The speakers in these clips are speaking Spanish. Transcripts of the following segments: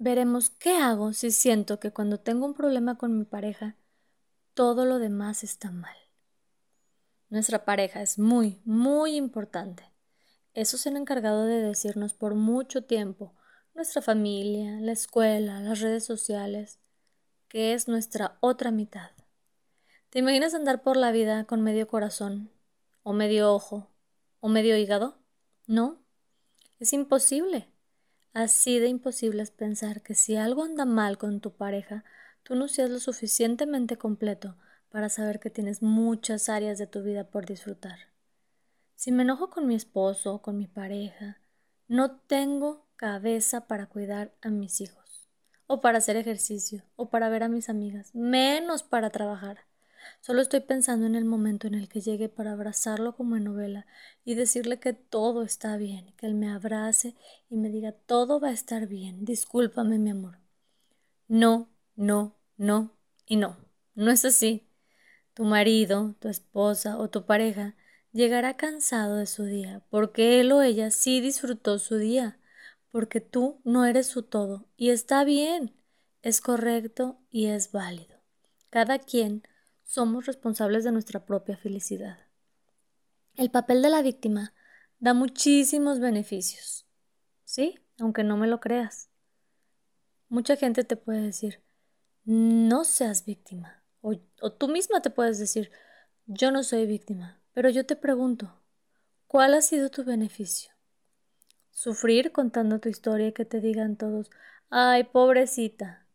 veremos qué hago si siento que cuando tengo un problema con mi pareja, todo lo demás está mal. Nuestra pareja es muy, muy importante. Eso se han encargado de decirnos por mucho tiempo nuestra familia, la escuela, las redes sociales, que es nuestra otra mitad. ¿Te imaginas andar por la vida con medio corazón, o medio ojo, o medio hígado? No, es imposible. Así de imposible es pensar que si algo anda mal con tu pareja, tú no seas lo suficientemente completo para saber que tienes muchas áreas de tu vida por disfrutar. Si me enojo con mi esposo o con mi pareja, no tengo cabeza para cuidar a mis hijos, o para hacer ejercicio, o para ver a mis amigas, menos para trabajar. Solo estoy pensando en el momento en el que llegue para abrazarlo como en novela y decirle que todo está bien, que él me abrace y me diga todo va a estar bien, discúlpame mi amor. No, no, no y no. No es así. Tu marido, tu esposa o tu pareja llegará cansado de su día, porque él o ella sí disfrutó su día, porque tú no eres su todo, y está bien, es correcto y es válido. Cada quien somos responsables de nuestra propia felicidad. El papel de la víctima da muchísimos beneficios, ¿sí? Aunque no me lo creas. Mucha gente te puede decir, no seas víctima. O, o, tú misma te puedes decir, yo no soy víctima. Pero yo te pregunto, ¿cuál ha sido tu beneficio? Sufrir contando tu historia y que te digan todos, ay, pobrecita.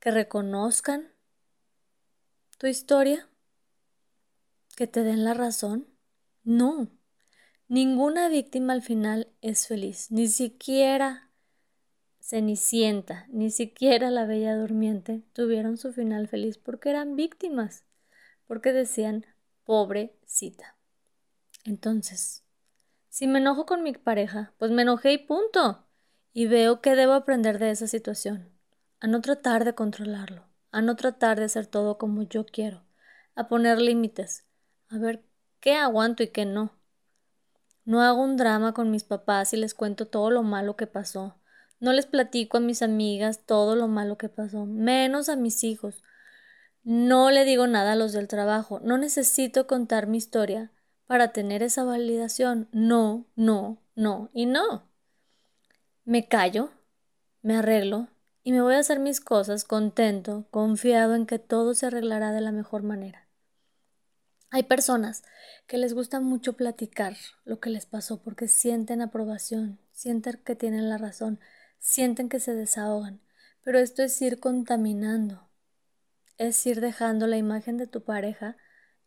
Que reconozcan tu historia? ¿Que te den la razón? No. Ninguna víctima al final es feliz, ni siquiera Cenicienta, ni siquiera la Bella Durmiente tuvieron su final feliz porque eran víctimas, porque decían pobrecita. Entonces, si me enojo con mi pareja, pues me enojé y punto. Y veo que debo aprender de esa situación, a no tratar de controlarlo a no tratar de hacer todo como yo quiero, a poner límites, a ver qué aguanto y qué no. No hago un drama con mis papás y les cuento todo lo malo que pasó. No les platico a mis amigas todo lo malo que pasó, menos a mis hijos. No le digo nada a los del trabajo. No necesito contar mi historia para tener esa validación. No, no, no y no. Me callo, me arreglo, y me voy a hacer mis cosas contento, confiado en que todo se arreglará de la mejor manera. Hay personas que les gusta mucho platicar lo que les pasó porque sienten aprobación, sienten que tienen la razón, sienten que se desahogan, pero esto es ir contaminando, es ir dejando la imagen de tu pareja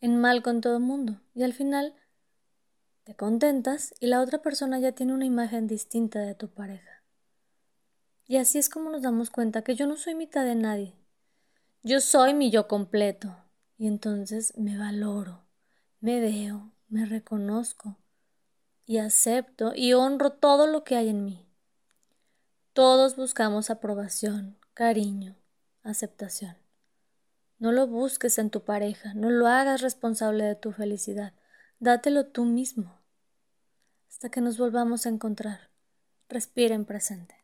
en mal con todo el mundo y al final te contentas y la otra persona ya tiene una imagen distinta de tu pareja. Y así es como nos damos cuenta que yo no soy mitad de nadie. Yo soy mi yo completo. Y entonces me valoro, me veo, me reconozco y acepto y honro todo lo que hay en mí. Todos buscamos aprobación, cariño, aceptación. No lo busques en tu pareja, no lo hagas responsable de tu felicidad, dátelo tú mismo. Hasta que nos volvamos a encontrar. Respira en presente.